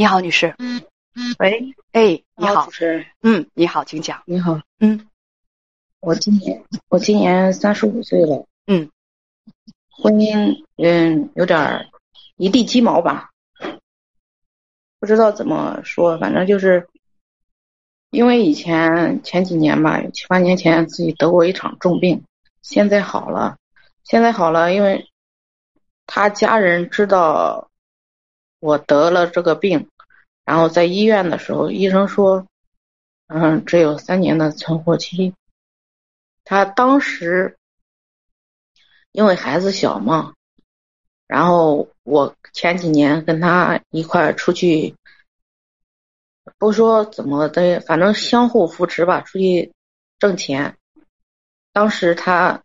你好，女士。喂，哎，你好。主，持人，嗯，你好，请讲。你好，嗯。我今年我今年三十五岁了，嗯，婚姻嗯有点儿一地鸡毛吧，不知道怎么说，反正就是因为以前前几年吧，七八年前自己得过一场重病，现在好了，现在好了，因为他家人知道我得了这个病，然后在医院的时候，医生说，嗯，只有三年的存活期。他当时因为孩子小嘛，然后我前几年跟他一块儿出去，不说怎么的，反正相互扶持吧，出去挣钱。当时他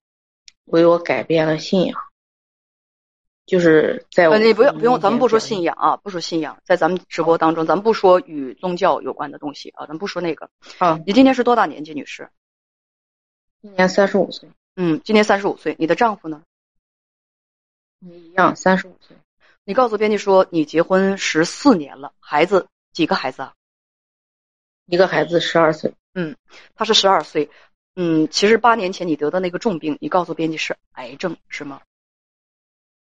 为我改变了信仰，就是在你不用不用，咱们不说信仰啊，不说信仰，在咱们直播当中，咱们不说与宗教有关的东西啊，咱不说那个。啊，你今年是多大年纪，女士？今年三十五岁，嗯，今年三十五岁。你的丈夫呢？你一样三十五岁，你告诉编辑说你结婚十四年了，孩子几个孩子啊？一个孩子十二岁，嗯他是十二岁。嗯，其实八年前你得的那个重病，你告诉编辑是癌症是吗？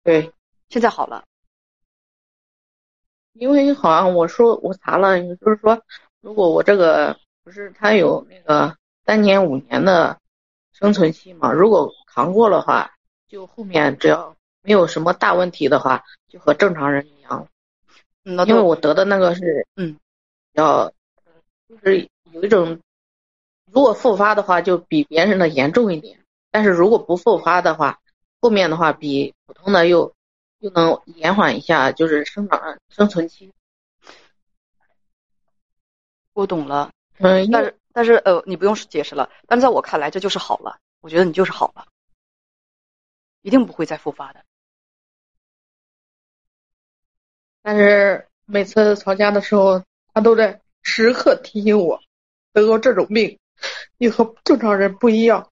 对，现在好了。因为好像我说我查了，就是说，如果我这个不是他有那个三年五年的生存期嘛，如果扛过的话，就后面只要没有什么大问题的话，就和正常人一样。嗯，那因为我得的那个是，嗯，要就是有一种，如果复发的话，就比别人的严重一点，但是如果不复发的话，后面的话比普通的又又能延缓一下，就是生长生存期。我懂了。嗯，但是但是呃，你不用解释了。但在我看来，这就是好了。我觉得你就是好了，一定不会再复发的。但是每次吵架的时候，他都在时刻提醒我，得过这种病，你和正常人不一样，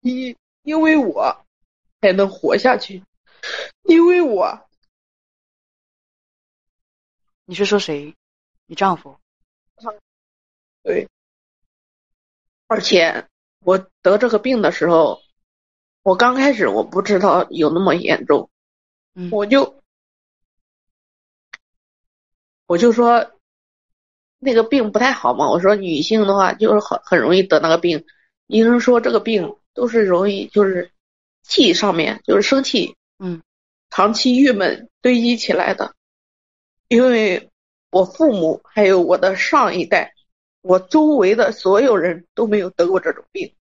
因因为我才能活下去，因为我你是说谁？你丈夫？对，而且我得这个病的时候，我刚开始我不知道有那么严重，嗯我就我就说那个病不太好嘛，我说女性的话就是很很容易得那个病，医生说这个病都是容易就是气上面就是生气，嗯，长期郁闷堆积起来的，因为我父母还有我的上一代。我周围的所有人都没有得过这种病。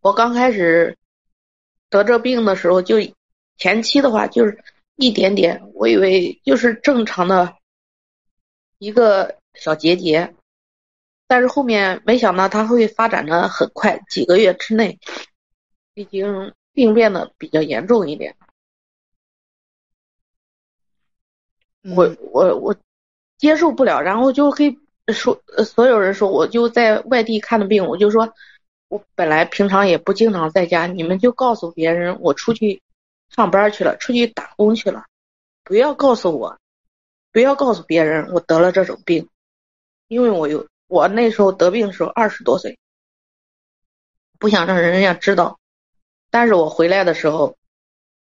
我刚开始得这病的时候，就前期的话就是一点点，我以为就是正常的一个小结节，但是后面没想到它会发展的很快，几个月之内已经病变的比较严重一点。我嗯我我接受不了，然后就可以。说呃所有人说我就在外地看的病，我就说，我本来平常也不经常在家，你们就告诉别人我出去上班去了，出去打工去了，不要告诉我，不要告诉别人我得了这种病，因为我有我那时候得病的时候二十多岁，不想让人家知道，但是我回来的时候，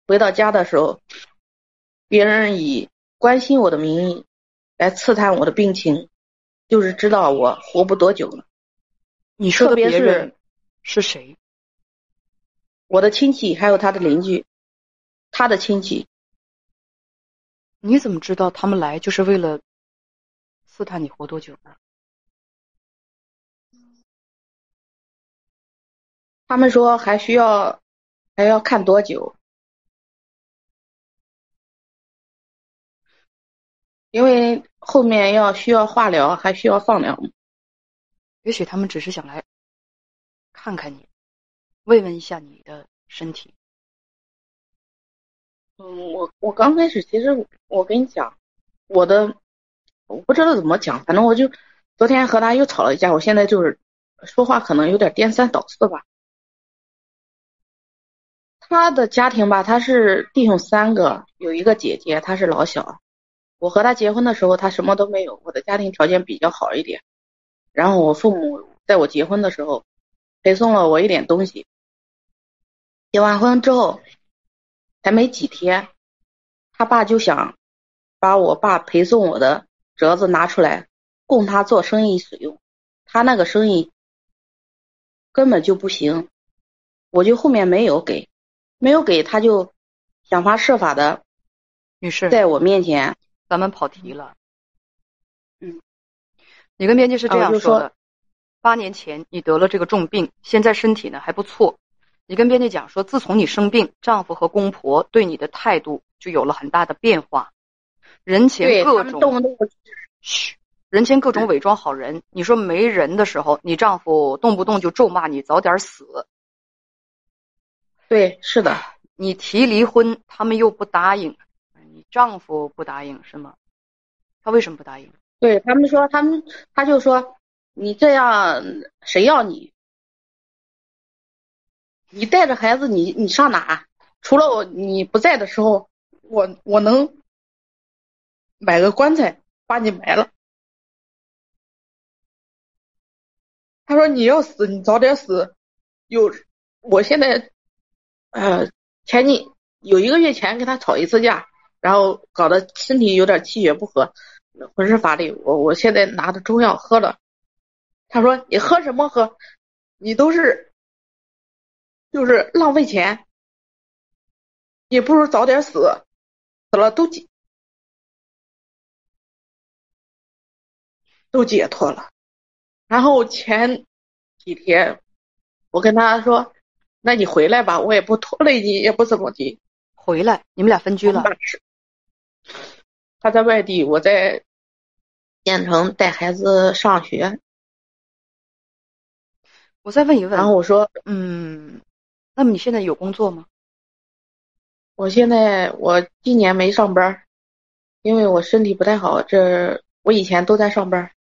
回到家的时候，别人以关心我的名义来刺探我的病情。就是知道我活不多久了。你说别人是谁？我的亲戚还有他的邻居，他的亲戚。你怎么知道他们来就是为了刺探你活多久呢？他们说还需要还要看多久，因为后面要需要化疗，还需要放疗。也许他们只是想来看看你，慰问一下你的身体。嗯，我我刚开始其实我跟你讲，我的我不知道怎么讲，反正我就昨天和他又吵了一架，我现在就是说话可能有点颠三倒四吧。他的家庭吧，他是弟兄三个，有一个姐姐，他是老小。我和他结婚的时候，他什么都没有，我的家庭条件比较好一点。然后我父母在我结婚的时候，陪送了我一点东西。结完婚之后，才没几天，他爸就想把我爸陪送我的折子拿出来供他做生意使用。他那个生意根本就不行，我就后面没有给，没有给他就想方设法的，女士，在我面前，咱们跑题了。嗯，你跟编辑是这样说的：八年前你得了这个重病，现在身体呢还不错。你跟编辑讲说，自从你生病，丈夫和公婆对你的态度就有了很大的变化，人前各种动不动嘘，人前各种伪装好人。你说没人的时候，你丈夫动不动就咒骂你早点死。对，是的，你提离婚，他们又不答应，你丈夫不答应是吗？他为什么不答应？对他们说，他们他就说你这样谁要你？你带着孩子，你你上哪？除了我你不在的时候，我我能买个棺材把你埋了。他说你要死，你早点死。有，我现在，呃，前几有一个月前跟他吵一次架，然后搞得身体有点气血不和，浑身乏力。我我现在拿着中药喝了。他说你喝什么喝？你都是，就是浪费钱，也不如早点死，死了都解都解脱了。然后前几天，我跟他说：“那你回来吧，我也不拖累你，也不怎么的。回来，你们俩分居了。他在外地，我在县城带孩子上学。我再问一问，然后我说，嗯，那么你现在有工作吗？我现在我今年没上班，因为我身体不太好。这我以前都在上班。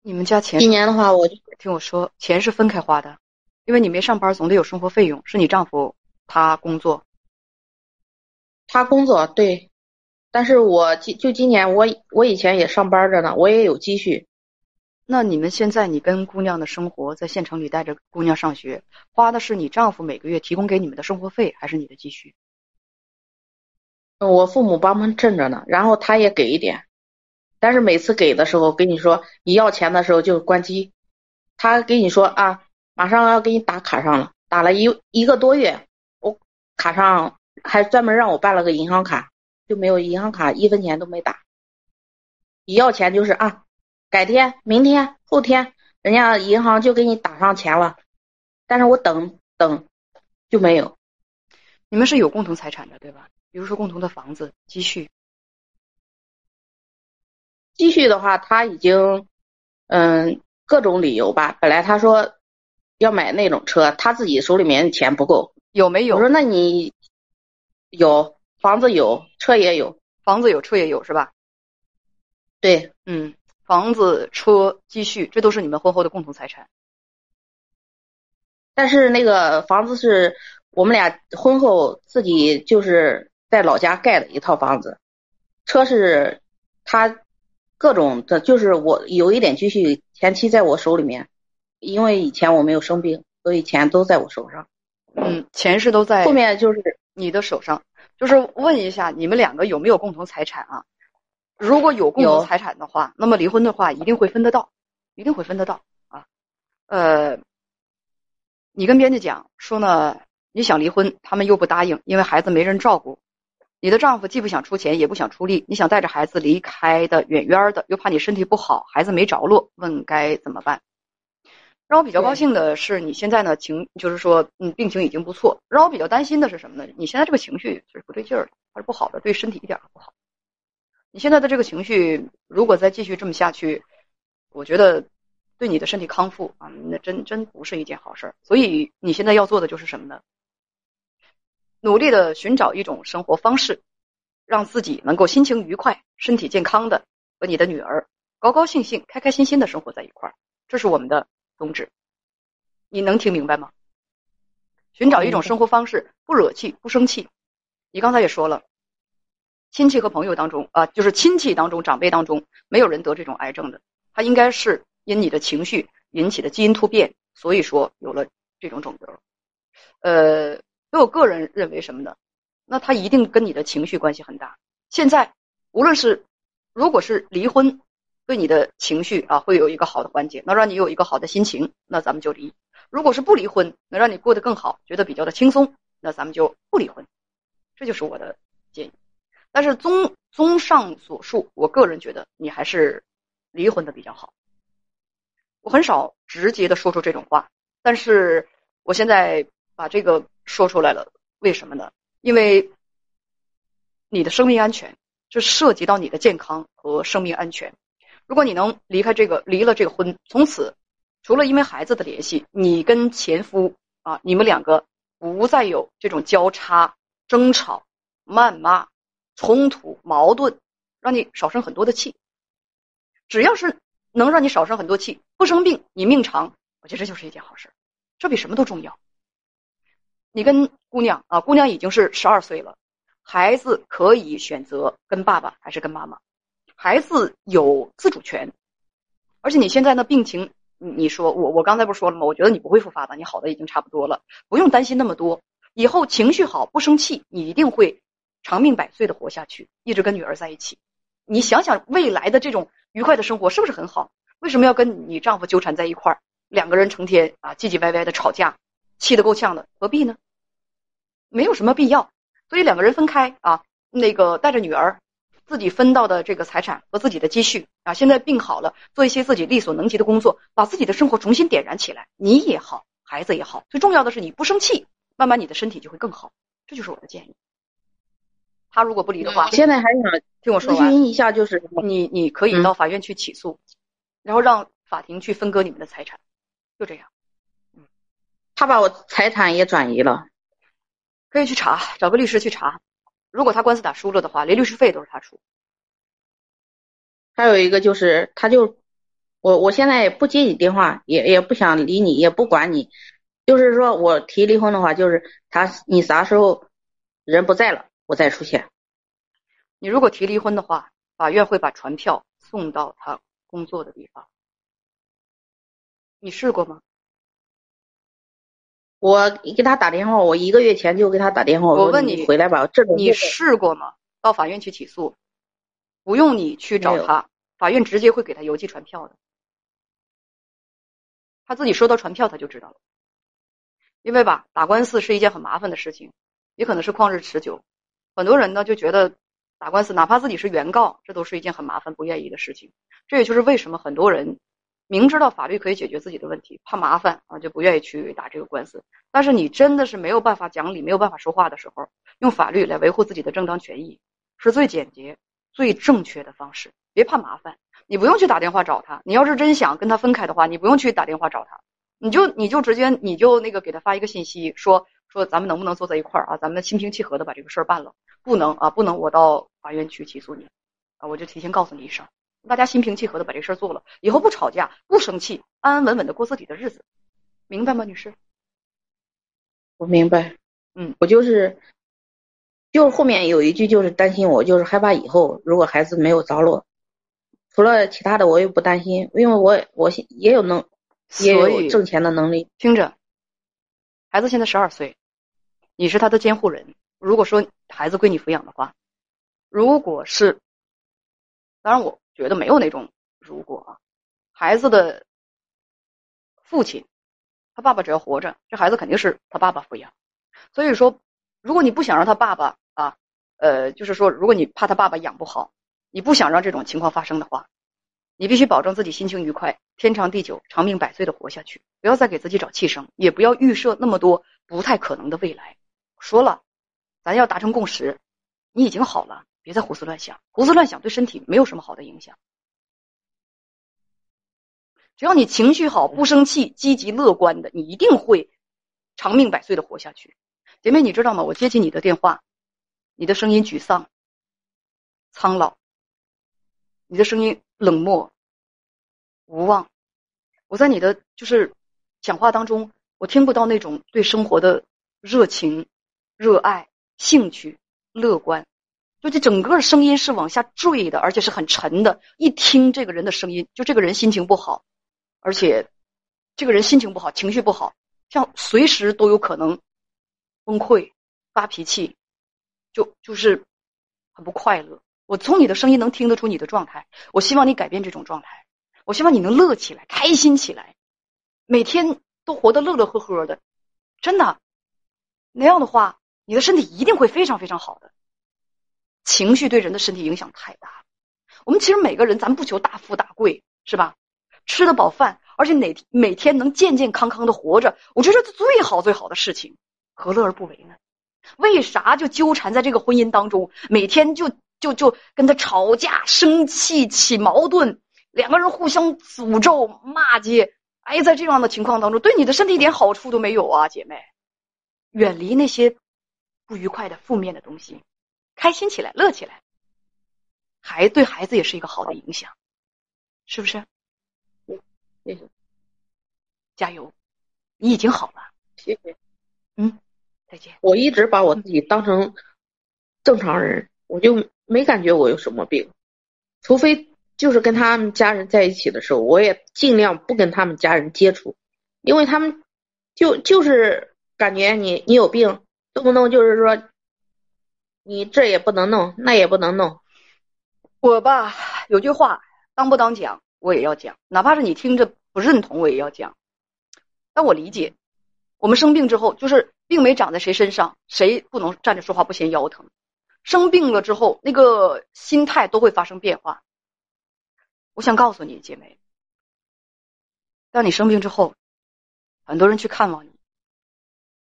你们家钱今年的话，我就听我说，钱是分开花的，因为你没上班，总得有生活费用。是你丈夫他工作，他工作对，但是我今就今年我我以前也上班着呢，我也有积蓄。那你们现在你跟姑娘的生活，在县城里带着姑娘上学，花的是你丈夫每个月提供给你们的生活费，还是你的积蓄？我父母帮忙挣着呢，然后他也给一点，但是每次给的时候跟你说你要钱的时候就关机，他跟你说啊，马上要给你打卡上了，打了一一个多月，我卡上还专门让我办了个银行卡，就没有银行卡一分钱都没打，一要钱就是啊，改天、明天、后天，人家银行就给你打上钱了，但是我等等就没有。你们是有共同财产的，对吧？比如说共同的房子、积蓄。积蓄的话，他已经，嗯，各种理由吧。本来他说要买那种车，他自己手里面钱不够。有没有我说那你有房子有，车也有。房子有，车也有，是吧？对，嗯，房子、车、积蓄，这都是你们婚后的共同财产。但是那个房子是我们俩婚后自己就是在老家盖的一套房子，车是他各种的，就是我有一点积蓄，前期在我手里面，因为以前我没有生病，所以钱都在我手上。嗯，钱是都在后面就是你的手上。就是问一下，你们两个有没有共同财产啊？如果有共同财产的话，那么离婚的话一定会分得到，一定会分得到啊。呃，你跟编辑讲说呢，你想离婚，他们又不答应，因为孩子没人照顾。你的丈夫既不想出钱，也不想出力，你想带着孩子离开的远远的，又怕你身体不好，孩子没着落，问该怎么办？让我比较高兴的是，你现在呢情就是说，嗯，病情已经不错。让我比较担心的是什么呢？你现在这个情绪是不对劲儿的，它是不好的，对身体一点儿都不好。你现在的这个情绪，如果再继续这么下去，我觉得对你的身体康复啊，那真真不是一件好事儿。所以你现在要做的就是什么呢？努力的寻找一种生活方式，让自己能够心情愉快、身体健康的和你的女儿高高兴兴、开开心心的生活在一块儿。这是我们的宗旨。你能听明白吗？寻找一种生活方式，不惹气、不生气，你刚才也说了，亲戚和朋友当中啊，就是亲戚当中、长辈当中，没有人得这种癌症的，他应该是因你的情绪引起的基因突变，所以说有了这种肿瘤。呃，我个人认为什么呢？那他一定跟你的情绪关系很大。现在无论是如果是离婚，对你的情绪啊会有一个好的缓解，能让你有一个好的心情，那咱们就离；如果是不离婚，能让你过得更好，觉得比较的轻松，那咱们就不离婚。这就是我的建议。但是综综上所述，我个人觉得你还是离婚的比较好。我很少直接的说出这种话，但是我现在把这个说出来了，为什么呢？因为你的生命安全，这涉及到你的健康和生命安全。如果你能离开这个，离了这个婚，从此除了因为孩子的联系，你跟前夫啊，你们两个不再有这种交叉、争吵、谩骂、冲突、矛盾，让你少生很多的气。只要是能让你少生很多气，不生病，你命长，我觉得这就是一件好事，这比什么都重要。你跟姑娘啊，姑娘已经是十二岁了，孩子可以选择跟爸爸还是跟妈妈。孩子有自主权，而且你现在呢病情，你说我我刚才不是说了吗？我觉得你不会复发的，你好的已经差不多了，不用担心那么多。以后情绪好，不生气，你一定会长命百岁的活下去，一直跟女儿在一起。你想想未来的这种愉快的生活是不是很好？为什么要跟你丈夫纠缠在一块儿？两个人成天啊唧唧歪歪的吵架，气得够呛的，何必呢？没有什么必要。所以两个人分开啊，那个带着女儿。自己分到的这个财产和自己的积蓄啊，现在病好了，做一些自己力所能及的工作，把自己的生活重新点燃起来。你也好，孩子也好，最重要的是你不生气，慢慢你的身体就会更好。这就是我的建议。他如果不离的话，现在还想 听我说完一下，就是你你可以到法院去起诉，然后让法庭去分割你们的财产，就这样。嗯，他把我财产也转移了，可以去查，找个律师去查。如果他官司打输了的话，连律师费都是他出。还有一个就是，他就我我现在也不接你电话，也也不想理你，也不管你。就是说我提离婚的话，就是他你啥时候人不在了，我再出现。你如果提离婚的话，法院会把传票送到他工作的地方。你试过吗？我给他打电话，我一个月前就给他打电话。我问你回来吧，这种你试过吗？到法院去起诉，不用你去找他，法院直接会给他邮寄传票的。他自己收到传票，他就知道了。因为吧，打官司是一件很麻烦的事情，也可能是旷日持久。很多人呢就觉得打官司，哪怕自己是原告，这都是一件很麻烦、不愿意的事情。这也就是为什么很多人。明知道法律可以解决自己的问题，怕麻烦啊，就不愿意去打这个官司。但是你真的是没有办法讲理、没有办法说话的时候，用法律来维护自己的正当权益，是最简洁、最正确的方式。别怕麻烦，你不用去打电话找他。你要是真想跟他分开的话，你不用去打电话找他，你就你就直接你就那个给他发一个信息，说说咱们能不能坐在一块儿啊？咱们心平气和的把这个事儿办了。不能啊，不能，我到法院去起诉你啊，我就提前告诉你一声。大家心平气和的把这事儿做了，以后不吵架，不生气，安安稳稳的过自己的日子，明白吗，女士？我明白，嗯，我就是，就是后面有一句就是担心我，就是害怕以后如果孩子没有着落，除了其他的我也不担心，因为我我也有能，也有挣钱的能力。听着，孩子现在十二岁，你是他的监护人。如果说孩子归你抚养的话，如果是，当然我。觉得没有那种如果啊，孩子的父亲，他爸爸只要活着，这孩子肯定是他爸爸抚养。所以说，如果你不想让他爸爸啊，呃，就是说，如果你怕他爸爸养不好，你不想让这种情况发生的话，你必须保证自己心情愉快，天长地久，长命百岁的活下去，不要再给自己找气生，也不要预设那么多不太可能的未来。说了，咱要达成共识，你已经好了。别再胡思乱想，胡思乱想对身体没有什么好的影响。只要你情绪好，不生气，积极乐观的，你一定会长命百岁的活下去。姐妹，你知道吗？我接起你的电话，你的声音沮丧、苍老，你的声音冷漠、无望。我在你的就是讲话当中，我听不到那种对生活的热情、热爱、兴趣。乐观，就这整个声音是往下坠的，而且是很沉的。一听这个人的声音，就这个人心情不好，而且这个人心情不好，情绪不好，像随时都有可能崩溃、发脾气，就就是很不快乐。我从你的声音能听得出你的状态，我希望你改变这种状态，我希望你能乐起来、开心起来，每天都活得乐乐呵呵的，真的。那样的话，你的身体一定会非常非常好的。情绪对人的身体影响太大了。我们其实每个人，咱不求大富大贵，是吧？吃得饱饭，而且哪每天能健健康康的活着，我觉得这是最好最好的事情，何乐而不为呢？为啥就纠缠在这个婚姻当中，每天就？就就跟他吵架、生气、起矛盾，两个人互相诅咒、骂街。哎，在这样的情况当中，对你的身体一点好处都没有啊，姐妹。远离那些不愉快的、负面的东西，开心起来、乐起来，孩对孩子也是一个好的影响，是不是？谢谢，加油，你已经好了。谢谢。嗯，再见。我一直把我自己当成正常人，我就。没感觉我有什么病，除非就是跟他们家人在一起的时候，我也尽量不跟他们家人接触，因为他们就就是感觉你你有病，动不动就是说你这也不能弄，那也不能弄。我吧有句话，当不当讲我也要讲，哪怕是你听着不认同我也要讲。但我理解，我们生病之后，就是病没长在谁身上，谁不能站着说话不嫌腰疼。生病了之后，那个心态都会发生变化。我想告诉你，姐妹，当你生病之后，很多人去看望你，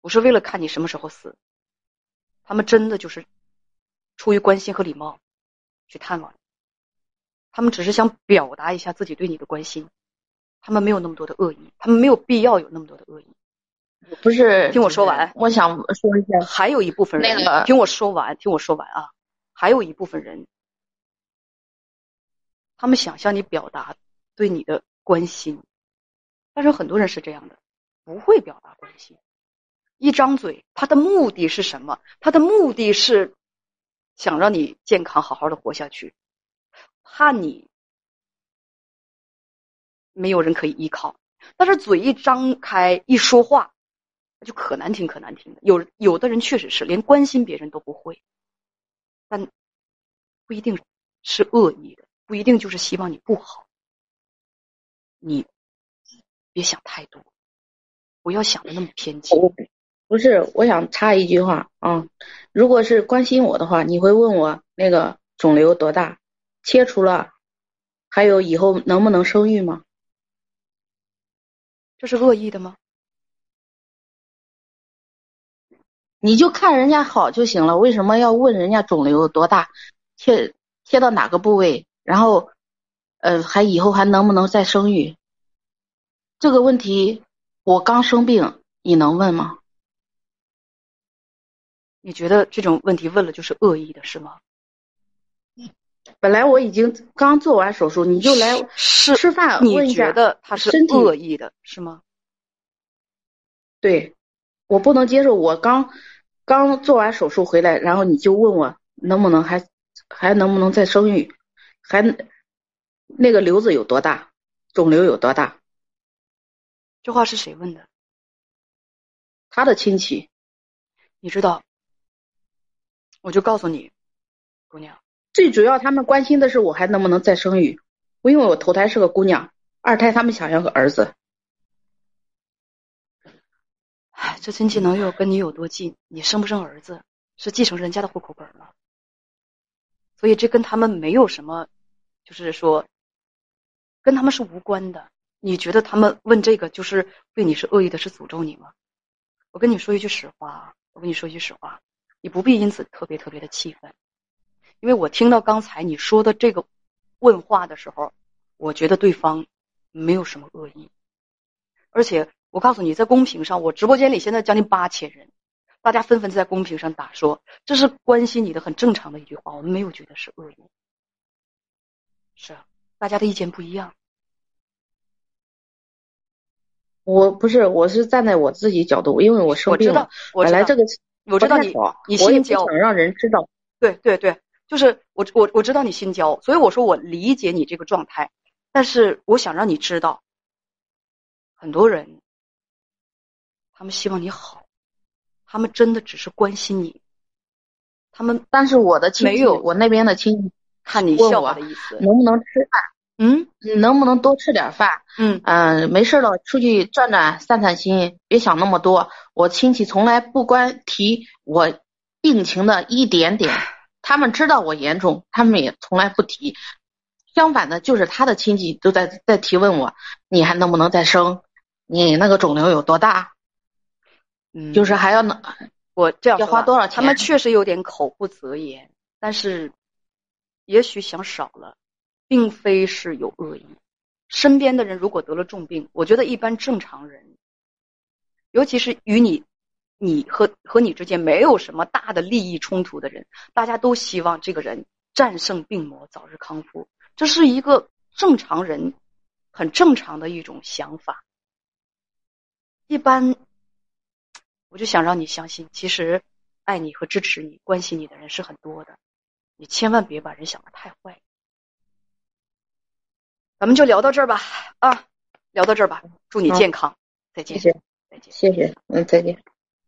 不是为了看你什么时候死，他们真的就是出于关心和礼貌去探望你，他们只是想表达一下自己对你的关心，他们没有那么多的恶意，他们没有必要有那么多的恶意。不是，听我说完。我想说一下，还有一部分人，听我说完，听我说完啊。还有一部分人，他们想向你表达对你的关心，但是很多人是这样的，不会表达关心，一张嘴，他的目的是什么？他的目的是想让你健康好好的活下去，怕你没有人可以依靠。但是嘴一张开，一说话。就可难听可难听的，有有的人确实是连关心别人都不会，但不一定是恶意的，不一定就是希望你不好。你别想太多，不要想的那么偏激。不是，我想插一句话啊，如果是关心我的话，你会问我那个肿瘤多大，切除了，还有以后能不能生育吗？这是恶意的吗？你就看人家好就行了，为什么要问人家肿瘤多大，切切到哪个部位，然后，呃，还以后还能不能再生育？这个问题我刚生病，你能问吗？你觉得这种问题问了就是恶意的是吗？本来我已经刚做完手术，你就来吃吃饭，你觉得他是恶意的是吗？对，我不能接受，我刚。刚做完手术回来，然后你就问我能不能还还能不能再生育，还那个瘤子有多大，肿瘤有多大？这话是谁问的？他的亲戚。你知道？我就告诉你，姑娘，最主要他们关心的是我还能不能再生育，因为我头胎是个姑娘，二胎他们想要个儿子。这亲戚能有跟你有多近？你生不生儿子是继承人家的户口本吗？所以这跟他们没有什么，就是说，跟他们是无关的。你觉得他们问这个就是对你是恶意的，是诅咒你吗？我跟你说一句实话，我跟你说一句实话，你不必因此特别特别的气愤，因为我听到刚才你说的这个问话的时候，我觉得对方没有什么恶意，而且。我告诉你，在公屏上，我直播间里现在将近八千人，大家纷纷在公屏上打说，这是关心你的很正常的一句话，我们没有觉得是恶意。是啊，大家的意见不一样。我不是，我是站在我自己角度，因为我生病了，我本来这个我知道你你我也不想让人知道，对对对，就是我我我知道你心焦，所以我说我理解你这个状态，但是我想让你知道，很多人他们希望你好，他们真的只是关心你，他们但是我的亲戚，没有我那边的亲戚看你笑话的意思。能不能吃饭，嗯你能不能多吃点饭，嗯嗯、没事了出去转转散散心，别想那么多。我亲戚从来不关提我病情的一点点，他们知道我严重，他们也从来不提。相反的，就是他的亲戚都在在提问我，你还能不能再生？你那个肿瘤有多大？嗯，就是还要能我这样要花多少钱他们确实有点口不择言，但是也许想少了，并非是有恶意。身边的人如果得了重病，我觉得一般正常人，尤其是与你、你和和你之间没有什么大的利益冲突的人，大家都希望这个人战胜病魔，早日康复。这是一个正常人很正常的一种想法。一般，我就想让你相信，其实爱你和支持你、关心你的人是很多的，你千万别把人想的太坏。咱们就聊到这儿吧，啊，聊到这儿吧，祝你健康，再见。谢，谢。再见。谢谢，嗯，再见。